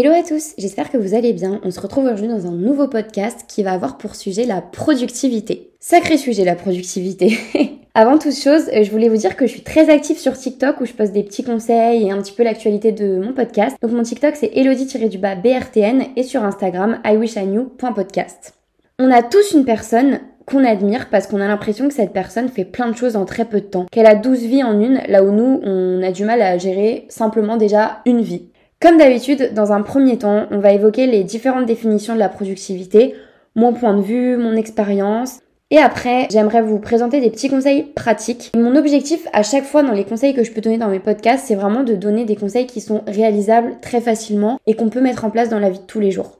Hello à tous, j'espère que vous allez bien. On se retrouve aujourd'hui dans un nouveau podcast qui va avoir pour sujet la productivité. Sacré sujet la productivité. Avant toute chose, euh, je voulais vous dire que je suis très active sur TikTok où je poste des petits conseils et un petit peu l'actualité de mon podcast. Donc mon TikTok c'est elodie-brtn et sur Instagram iwishiknew.podcast. On a tous une personne qu'on admire parce qu'on a l'impression que cette personne fait plein de choses en très peu de temps, qu'elle a 12 vies en une, là où nous, on a du mal à gérer simplement déjà une vie. Comme d'habitude, dans un premier temps, on va évoquer les différentes définitions de la productivité, mon point de vue, mon expérience. Et après, j'aimerais vous présenter des petits conseils pratiques. Mon objectif à chaque fois dans les conseils que je peux donner dans mes podcasts, c'est vraiment de donner des conseils qui sont réalisables très facilement et qu'on peut mettre en place dans la vie de tous les jours.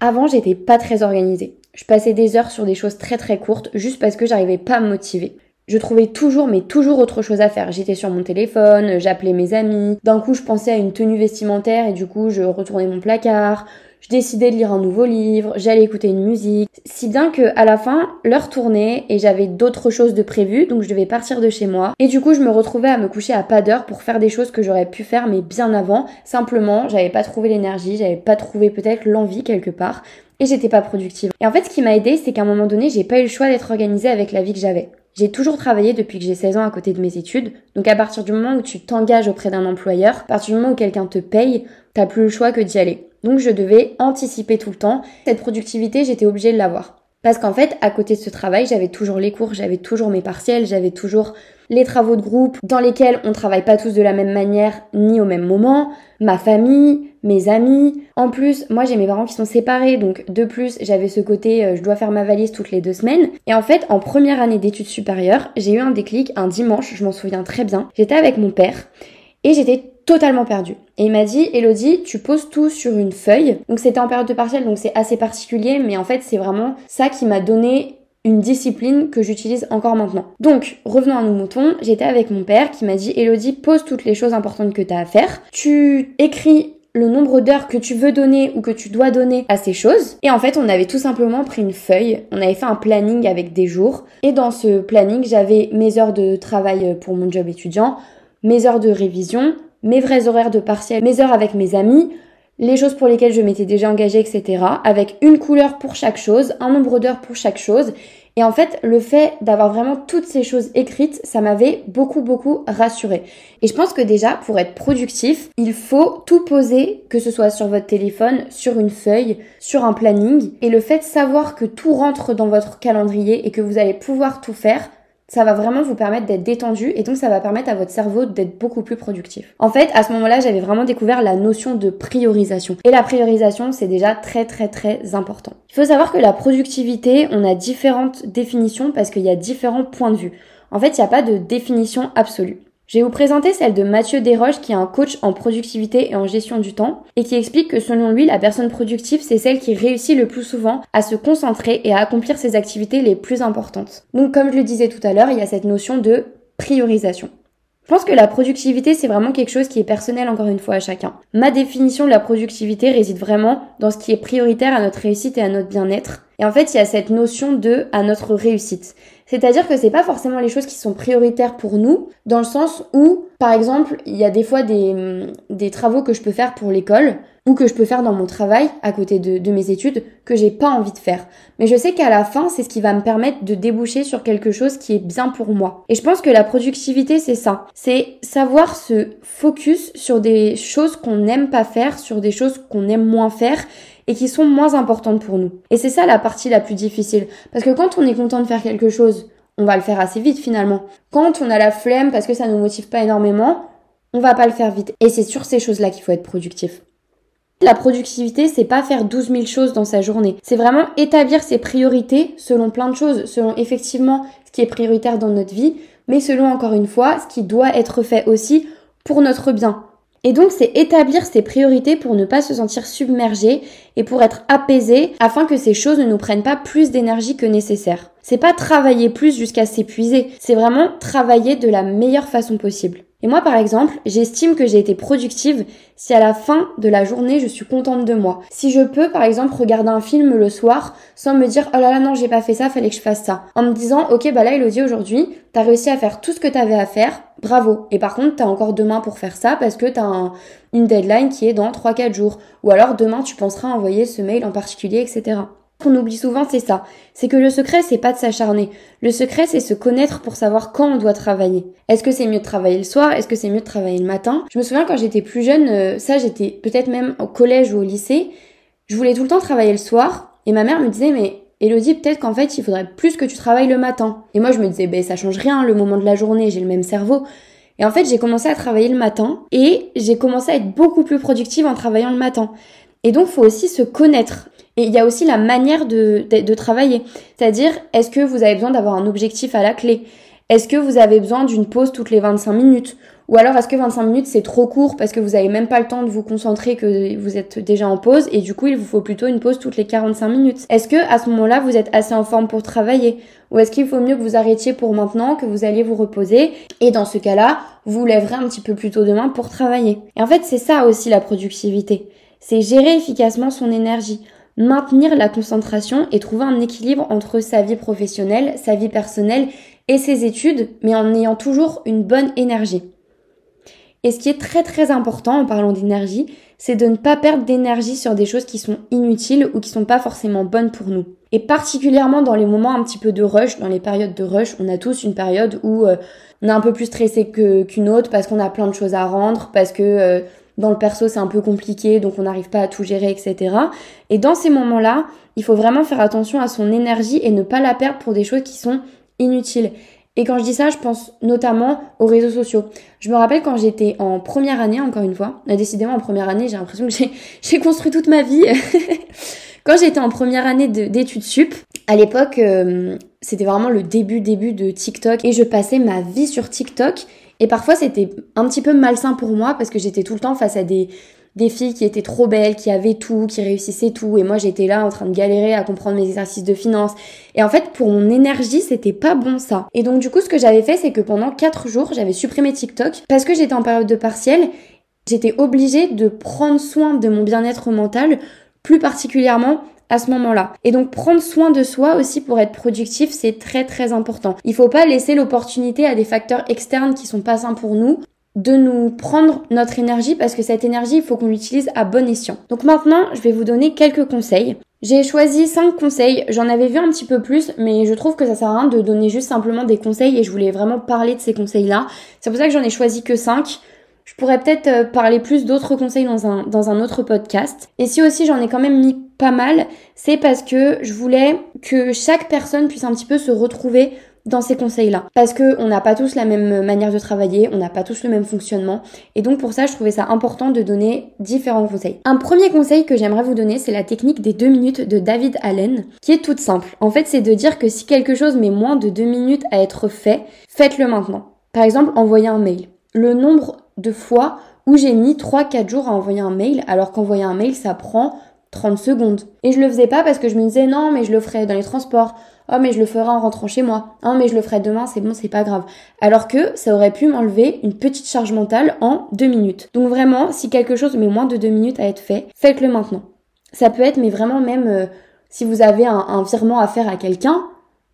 Avant, j'étais pas très organisée. Je passais des heures sur des choses très très courtes juste parce que j'arrivais pas à me motiver je trouvais toujours, mais toujours autre chose à faire. J'étais sur mon téléphone, j'appelais mes amis. D'un coup, je pensais à une tenue vestimentaire et du coup, je retournais mon placard. Je décidais de lire un nouveau livre, j'allais écouter une musique. Si bien que, à la fin, l'heure tournait et j'avais d'autres choses de prévues, donc je devais partir de chez moi. Et du coup, je me retrouvais à me coucher à pas d'heure pour faire des choses que j'aurais pu faire, mais bien avant. Simplement, j'avais pas trouvé l'énergie, j'avais pas trouvé peut-être l'envie quelque part et j'étais pas productive. Et en fait, ce qui m'a aidé, c'est qu'à un moment donné, j'ai pas eu le choix d'être organisée avec la vie que j'avais. J'ai toujours travaillé depuis que j'ai 16 ans à côté de mes études. Donc à partir du moment où tu t'engages auprès d'un employeur, à partir du moment où quelqu'un te paye, t'as plus le choix que d'y aller. Donc je devais anticiper tout le temps. Cette productivité, j'étais obligée de l'avoir. Parce qu'en fait, à côté de ce travail, j'avais toujours les cours, j'avais toujours mes partiels, j'avais toujours les travaux de groupe dans lesquels on travaille pas tous de la même manière ni au même moment, ma famille, mes amis. En plus, moi j'ai mes parents qui sont séparés, donc de plus j'avais ce côté euh, je dois faire ma valise toutes les deux semaines. Et en fait, en première année d'études supérieures, j'ai eu un déclic un dimanche, je m'en souviens très bien. J'étais avec mon père et j'étais totalement perdue. Et il m'a dit, Elodie, tu poses tout sur une feuille. Donc c'était en période de partiel, donc c'est assez particulier, mais en fait c'est vraiment ça qui m'a donné une discipline que j'utilise encore maintenant. Donc, revenons à nos moutons, j'étais avec mon père qui m'a dit Elodie, pose toutes les choses importantes que tu as à faire. Tu écris le nombre d'heures que tu veux donner ou que tu dois donner à ces choses. Et en fait, on avait tout simplement pris une feuille, on avait fait un planning avec des jours. Et dans ce planning, j'avais mes heures de travail pour mon job étudiant, mes heures de révision, mes vrais horaires de partiel, mes heures avec mes amis, les choses pour lesquelles je m'étais déjà engagée, etc. Avec une couleur pour chaque chose, un nombre d'heures pour chaque chose. Et en fait, le fait d'avoir vraiment toutes ces choses écrites, ça m'avait beaucoup, beaucoup rassurée. Et je pense que déjà, pour être productif, il faut tout poser, que ce soit sur votre téléphone, sur une feuille, sur un planning. Et le fait de savoir que tout rentre dans votre calendrier et que vous allez pouvoir tout faire, ça va vraiment vous permettre d'être détendu et donc ça va permettre à votre cerveau d'être beaucoup plus productif. En fait, à ce moment-là, j'avais vraiment découvert la notion de priorisation. Et la priorisation, c'est déjà très très très important. Il faut savoir que la productivité, on a différentes définitions parce qu'il y a différents points de vue. En fait, il n'y a pas de définition absolue. Je vais vous présenter celle de Mathieu Desroches qui est un coach en productivité et en gestion du temps et qui explique que selon lui, la personne productive, c'est celle qui réussit le plus souvent à se concentrer et à accomplir ses activités les plus importantes. Donc comme je le disais tout à l'heure, il y a cette notion de priorisation. Je pense que la productivité, c'est vraiment quelque chose qui est personnel encore une fois à chacun. Ma définition de la productivité réside vraiment dans ce qui est prioritaire à notre réussite et à notre bien-être. Et en fait, il y a cette notion de à notre réussite. C'est-à-dire que c'est pas forcément les choses qui sont prioritaires pour nous, dans le sens où, par exemple, il y a des fois des, des travaux que je peux faire pour l'école ou que je peux faire dans mon travail à côté de, de mes études que j'ai pas envie de faire. Mais je sais qu'à la fin, c'est ce qui va me permettre de déboucher sur quelque chose qui est bien pour moi. Et je pense que la productivité, c'est ça. C'est savoir se focus sur des choses qu'on n'aime pas faire, sur des choses qu'on aime moins faire et qui sont moins importantes pour nous. Et c'est ça la partie la plus difficile. Parce que quand on est content de faire quelque chose, on va le faire assez vite finalement. Quand on a la flemme parce que ça nous motive pas énormément, on va pas le faire vite. Et c'est sur ces choses-là qu'il faut être productif. La productivité, c'est pas faire 12 000 choses dans sa journée. C'est vraiment établir ses priorités selon plein de choses, selon effectivement ce qui est prioritaire dans notre vie, mais selon encore une fois ce qui doit être fait aussi pour notre bien. Et donc, c'est établir ses priorités pour ne pas se sentir submergé et pour être apaisé afin que ces choses ne nous prennent pas plus d'énergie que nécessaire. C'est pas travailler plus jusqu'à s'épuiser, c'est vraiment travailler de la meilleure façon possible. Et moi, par exemple, j'estime que j'ai été productive si à la fin de la journée, je suis contente de moi. Si je peux, par exemple, regarder un film le soir sans me dire, oh là là, non, j'ai pas fait ça, fallait que je fasse ça. En me disant, ok, bah là, Elodie, aujourd'hui, t'as réussi à faire tout ce que t'avais à faire, bravo. Et par contre, t'as encore demain pour faire ça parce que t'as une deadline qui est dans 3-4 jours. Ou alors, demain, tu penseras envoyer ce mail en particulier, etc qu'on oublie souvent, c'est ça. C'est que le secret, c'est pas de s'acharner. Le secret, c'est se connaître pour savoir quand on doit travailler. Est-ce que c'est mieux de travailler le soir? Est-ce que c'est mieux de travailler le matin? Je me souviens quand j'étais plus jeune, euh, ça j'étais peut-être même au collège ou au lycée, je voulais tout le temps travailler le soir et ma mère me disait mais Elodie, peut-être qu'en fait, il faudrait plus que tu travailles le matin. Et moi, je me disais, ben, ça change rien, le moment de la journée, j'ai le même cerveau. Et en fait, j'ai commencé à travailler le matin et j'ai commencé à être beaucoup plus productive en travaillant le matin. Et donc, faut aussi se connaître. Et il y a aussi la manière de, de, travailler. C'est-à-dire, est-ce que vous avez besoin d'avoir un objectif à la clé? Est-ce que vous avez besoin d'une pause toutes les 25 minutes? Ou alors est-ce que 25 minutes c'est trop court parce que vous avez même pas le temps de vous concentrer que vous êtes déjà en pause et du coup il vous faut plutôt une pause toutes les 45 minutes Est-ce que à ce moment-là vous êtes assez en forme pour travailler? Ou est-ce qu'il faut mieux que vous arrêtiez pour maintenant, que vous alliez vous reposer et dans ce cas-là, vous lèverez un petit peu plus tôt demain pour travailler? Et en fait c'est ça aussi la productivité. C'est gérer efficacement son énergie maintenir la concentration et trouver un équilibre entre sa vie professionnelle, sa vie personnelle et ses études, mais en ayant toujours une bonne énergie. Et ce qui est très très important en parlant d'énergie, c'est de ne pas perdre d'énergie sur des choses qui sont inutiles ou qui sont pas forcément bonnes pour nous. Et particulièrement dans les moments un petit peu de rush, dans les périodes de rush, on a tous une période où euh, on est un peu plus stressé qu'une autre parce qu'on a plein de choses à rendre, parce que euh, dans le perso c'est un peu compliqué, donc on n'arrive pas à tout gérer, etc. Et dans ces moments-là, il faut vraiment faire attention à son énergie et ne pas la perdre pour des choses qui sont inutiles. Et quand je dis ça, je pense notamment aux réseaux sociaux. Je me rappelle quand j'étais en première année, encore une fois, décidément en première année, j'ai l'impression que j'ai construit toute ma vie. quand j'étais en première année d'études sup, à l'époque, euh, c'était vraiment le début début de TikTok et je passais ma vie sur TikTok et parfois, c'était un petit peu malsain pour moi parce que j'étais tout le temps face à des, des filles qui étaient trop belles, qui avaient tout, qui réussissaient tout. Et moi, j'étais là en train de galérer à comprendre mes exercices de finance. Et en fait, pour mon énergie, c'était pas bon ça. Et donc, du coup, ce que j'avais fait, c'est que pendant 4 jours, j'avais supprimé TikTok parce que j'étais en période de partiel. J'étais obligée de prendre soin de mon bien-être mental, plus particulièrement à ce moment-là. Et donc prendre soin de soi aussi pour être productif, c'est très très important. Il faut pas laisser l'opportunité à des facteurs externes qui sont pas sains pour nous de nous prendre notre énergie parce que cette énergie, il faut qu'on l'utilise à bon escient. Donc maintenant, je vais vous donner quelques conseils. J'ai choisi 5 conseils, j'en avais vu un petit peu plus, mais je trouve que ça sert à rien de donner juste simplement des conseils et je voulais vraiment parler de ces conseils-là. C'est pour ça que j'en ai choisi que 5. Je pourrais peut-être euh, parler plus d'autres conseils dans un, dans un autre podcast. Et si aussi j'en ai quand même mis pas mal, c'est parce que je voulais que chaque personne puisse un petit peu se retrouver dans ces conseils-là. Parce que on n'a pas tous la même manière de travailler, on n'a pas tous le même fonctionnement. Et donc pour ça, je trouvais ça important de donner différents conseils. Un premier conseil que j'aimerais vous donner, c'est la technique des deux minutes de David Allen, qui est toute simple. En fait, c'est de dire que si quelque chose met moins de deux minutes à être fait, faites-le maintenant. Par exemple, envoyer un mail. Le nombre de fois où j'ai mis 3-4 jours à envoyer un mail, alors qu'envoyer un mail, ça prend 30 secondes. Et je le faisais pas parce que je me disais non, mais je le ferai dans les transports. Oh, mais je le ferai en rentrant chez moi. Oh, mais je le ferai demain, c'est bon, c'est pas grave. Alors que ça aurait pu m'enlever une petite charge mentale en deux minutes. Donc vraiment, si quelque chose met moins de deux minutes à être fait, faites-le maintenant. Ça peut être, mais vraiment même euh, si vous avez un virement à faire à quelqu'un,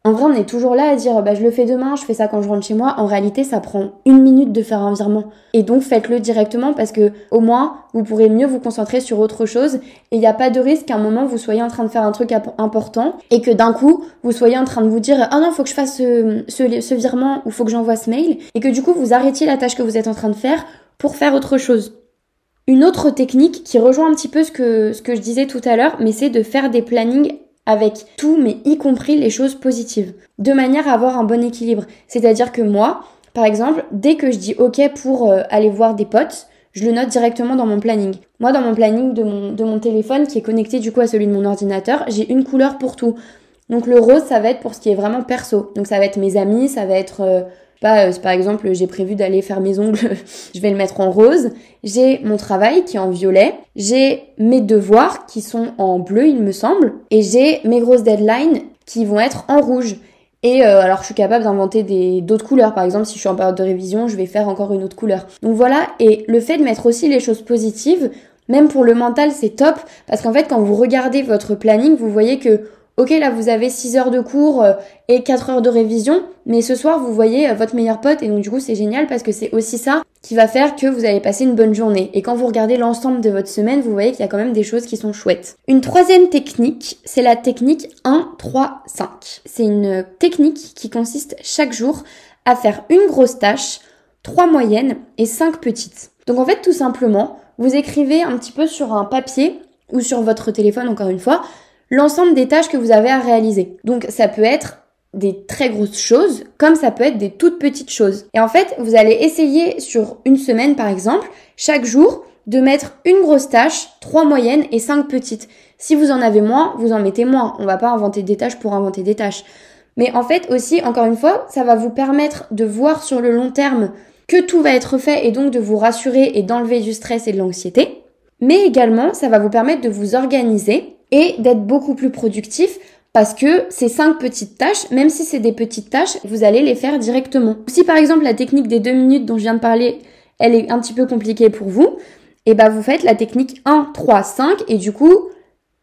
en vrai, on est toujours là à dire bah je le fais demain, je fais ça quand je rentre chez moi. En réalité, ça prend une minute de faire un virement. Et donc faites-le directement parce que au moins vous pourrez mieux vous concentrer sur autre chose et il n'y a pas de risque qu'à un moment vous soyez en train de faire un truc important et que d'un coup vous soyez en train de vous dire ah non faut que je fasse ce, virement ou faut que j'envoie ce mail et que du coup vous arrêtiez la tâche que vous êtes en train de faire pour faire autre chose. Une autre technique qui rejoint un petit peu ce que, ce que je disais tout à l'heure, mais c'est de faire des plannings avec tout, mais y compris les choses positives, de manière à avoir un bon équilibre. C'est-à-dire que moi, par exemple, dès que je dis OK pour euh, aller voir des potes, je le note directement dans mon planning. Moi, dans mon planning de mon, téléphone, qui est connecté du coup à celui de mon ordinateur, j'ai une couleur pour tout. Donc le rose, ça va être pour ce qui est vraiment perso. Donc ça va être mes amis, ça va être euh, euh, par exemple, j'ai prévu d'aller faire mes ongles, je vais le mettre en rose. J'ai mon travail qui est en violet. J'ai mes devoirs qui sont en bleu, il me semble. Et j'ai mes grosses deadlines qui vont être en rouge. Et euh, alors je suis capable d'inventer des d'autres couleurs. Par exemple, si je suis en période de révision, je vais faire encore une autre couleur. Donc voilà, et le fait de mettre aussi les choses positives, même pour le mental, c'est top parce qu'en fait, quand vous regardez votre planning, vous voyez que Ok, là vous avez 6 heures de cours euh, et 4 heures de révision, mais ce soir vous voyez euh, votre meilleur pote et donc du coup c'est génial parce que c'est aussi ça qui va faire que vous allez passer une bonne journée. Et quand vous regardez l'ensemble de votre semaine, vous voyez qu'il y a quand même des choses qui sont chouettes. Une troisième technique, c'est la technique 1, 3, 5. C'est une technique qui consiste chaque jour à faire une grosse tâche, 3 moyennes et 5 petites. Donc en fait tout simplement, vous écrivez un petit peu sur un papier ou sur votre téléphone encore une fois, l'ensemble des tâches que vous avez à réaliser. Donc ça peut être des très grosses choses, comme ça peut être des toutes petites choses. Et en fait, vous allez essayer sur une semaine par exemple, chaque jour, de mettre une grosse tâche, trois moyennes et cinq petites. Si vous en avez moins, vous en mettez moins. On va pas inventer des tâches pour inventer des tâches. Mais en fait aussi, encore une fois, ça va vous permettre de voir sur le long terme que tout va être fait et donc de vous rassurer et d'enlever du stress et de l'anxiété. Mais également, ça va vous permettre de vous organiser et d'être beaucoup plus productif parce que ces cinq petites tâches, même si c'est des petites tâches, vous allez les faire directement. Si par exemple la technique des deux minutes dont je viens de parler, elle est un petit peu compliquée pour vous, et eh ben vous faites la technique 1, 3, 5 et du coup,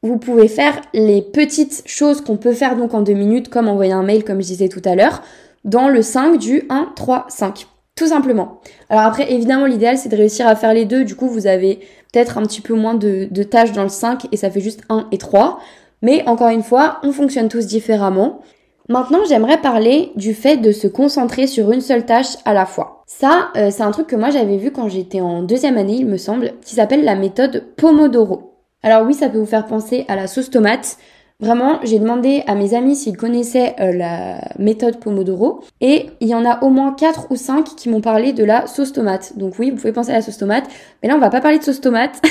vous pouvez faire les petites choses qu'on peut faire donc en deux minutes, comme envoyer un mail comme je disais tout à l'heure, dans le 5 du 1, 3, 5. Tout simplement. Alors après, évidemment, l'idéal, c'est de réussir à faire les deux. Du coup, vous avez peut-être un petit peu moins de, tâches dans le 5 et ça fait juste 1 et 3. Mais encore une fois, on fonctionne tous différemment. Maintenant, j'aimerais parler du fait de se concentrer sur une seule tâche à la fois. Ça, euh, c'est un truc que moi j'avais vu quand j'étais en deuxième année, il me semble, qui s'appelle la méthode Pomodoro. Alors oui, ça peut vous faire penser à la sauce tomate. Vraiment, j'ai demandé à mes amis s'ils connaissaient euh, la méthode Pomodoro et il y en a au moins 4 ou 5 qui m'ont parlé de la sauce tomate. Donc oui, vous pouvez penser à la sauce tomate, mais là on va pas parler de sauce tomate.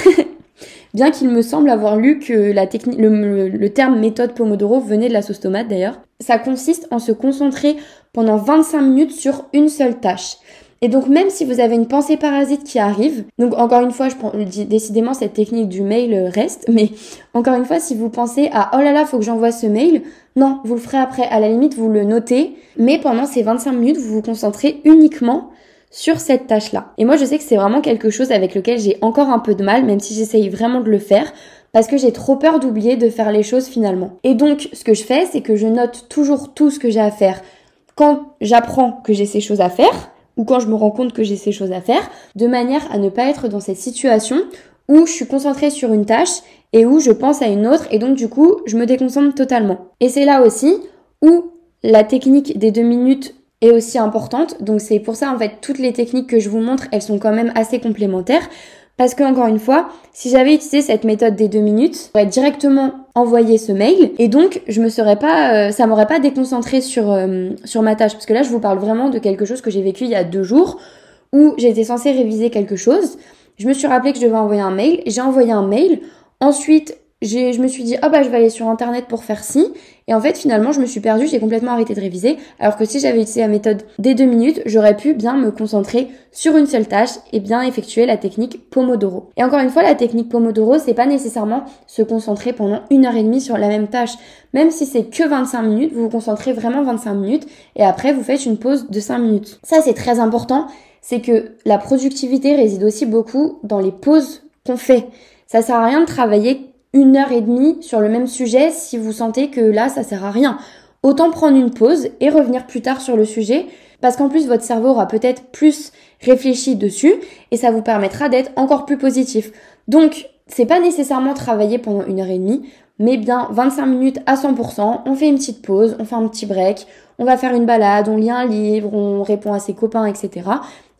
Bien qu'il me semble avoir lu que la technique, le, le, terme méthode Pomodoro venait de la sauce tomate d'ailleurs. Ça consiste en se concentrer pendant 25 minutes sur une seule tâche. Et donc même si vous avez une pensée parasite qui arrive, donc encore une fois, je prends décidément cette technique du mail reste, mais encore une fois, si vous pensez à oh là là, faut que j'envoie ce mail, non, vous le ferez après. À la limite, vous le notez, mais pendant ces 25 minutes, vous vous concentrez uniquement sur cette tâche-là. Et moi, je sais que c'est vraiment quelque chose avec lequel j'ai encore un peu de mal, même si j'essaye vraiment de le faire, parce que j'ai trop peur d'oublier de faire les choses finalement. Et donc, ce que je fais, c'est que je note toujours tout ce que j'ai à faire quand j'apprends que j'ai ces choses à faire ou quand je me rends compte que j'ai ces choses à faire, de manière à ne pas être dans cette situation où je suis concentrée sur une tâche et où je pense à une autre et donc du coup je me déconcentre totalement. Et c'est là aussi où la technique des deux minutes est aussi importante. Donc c'est pour ça en fait toutes les techniques que je vous montre elles sont quand même assez complémentaires. Parce que encore une fois, si j'avais utilisé cette méthode des deux minutes, j'aurais directement envoyé ce mail et donc je me serais pas, euh, ça m'aurait pas déconcentré sur euh, sur ma tâche parce que là je vous parle vraiment de quelque chose que j'ai vécu il y a deux jours où j'étais censée réviser quelque chose. Je me suis rappelé que je devais envoyer un mail, j'ai envoyé un mail. Ensuite, je me suis dit, ah bah je vais aller sur internet pour faire ci. Et en fait, finalement, je me suis perdue, j'ai complètement arrêté de réviser. Alors que si j'avais utilisé la méthode des deux minutes, j'aurais pu bien me concentrer sur une seule tâche et bien effectuer la technique Pomodoro. Et encore une fois, la technique Pomodoro, c'est pas nécessairement se concentrer pendant une heure et demie sur la même tâche. Même si c'est que 25 minutes, vous vous concentrez vraiment 25 minutes et après vous faites une pause de 5 minutes. Ça, c'est très important. C'est que la productivité réside aussi beaucoup dans les pauses qu'on fait. Ça sert à rien de travailler une heure et demie sur le même sujet si vous sentez que là ça sert à rien. Autant prendre une pause et revenir plus tard sur le sujet parce qu'en plus votre cerveau aura peut-être plus réfléchi dessus et ça vous permettra d'être encore plus positif. Donc c'est pas nécessairement travailler pendant une heure et demie, mais bien 25 minutes à 100%, on fait une petite pause, on fait un petit break, on va faire une balade, on lit un livre, on répond à ses copains, etc.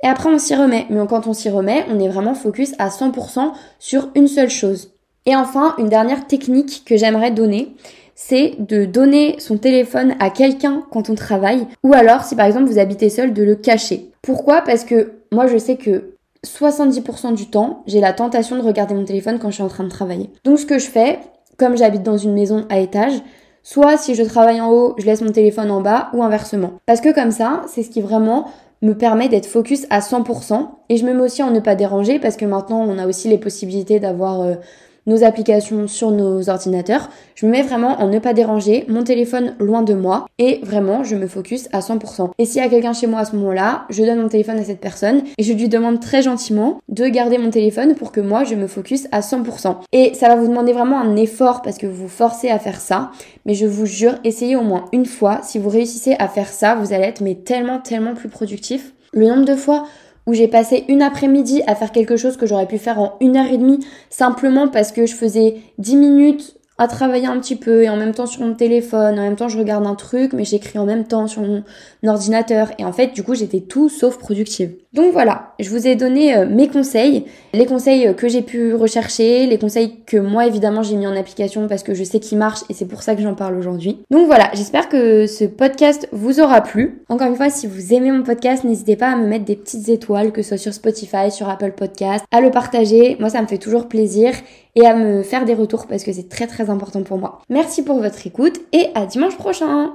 Et après on s'y remet. Mais quand on s'y remet, on est vraiment focus à 100% sur une seule chose. Et enfin, une dernière technique que j'aimerais donner, c'est de donner son téléphone à quelqu'un quand on travaille, ou alors si par exemple vous habitez seul, de le cacher. Pourquoi? Parce que moi je sais que 70% du temps, j'ai la tentation de regarder mon téléphone quand je suis en train de travailler. Donc ce que je fais, comme j'habite dans une maison à étage, soit si je travaille en haut, je laisse mon téléphone en bas, ou inversement. Parce que comme ça, c'est ce qui vraiment me permet d'être focus à 100%, et je me mets aussi en ne pas déranger, parce que maintenant on a aussi les possibilités d'avoir... Euh, nos applications sur nos ordinateurs. Je me mets vraiment en ne pas déranger, mon téléphone loin de moi et vraiment je me focus à 100%. Et s'il y a quelqu'un chez moi à ce moment-là, je donne mon téléphone à cette personne et je lui demande très gentiment de garder mon téléphone pour que moi je me focus à 100%. Et ça va vous demander vraiment un effort parce que vous vous forcez à faire ça, mais je vous jure, essayez au moins une fois. Si vous réussissez à faire ça, vous allez être tellement tellement plus productif. Le nombre de fois où j'ai passé une après-midi à faire quelque chose que j'aurais pu faire en une heure et demie simplement parce que je faisais 10 minutes à travailler un petit peu et en même temps sur mon téléphone, en même temps je regarde un truc mais j'écris en même temps sur mon ordinateur et en fait du coup j'étais tout sauf productive. Donc voilà, je vous ai donné euh, mes conseils, les conseils que j'ai pu rechercher, les conseils que moi évidemment j'ai mis en application parce que je sais qu'ils marchent et c'est pour ça que j'en parle aujourd'hui. Donc voilà, j'espère que ce podcast vous aura plu. Encore une fois, si vous aimez mon podcast, n'hésitez pas à me mettre des petites étoiles, que ce soit sur Spotify, sur Apple Podcast, à le partager. Moi ça me fait toujours plaisir et à me faire des retours parce que c'est très très important pour moi. Merci pour votre écoute et à dimanche prochain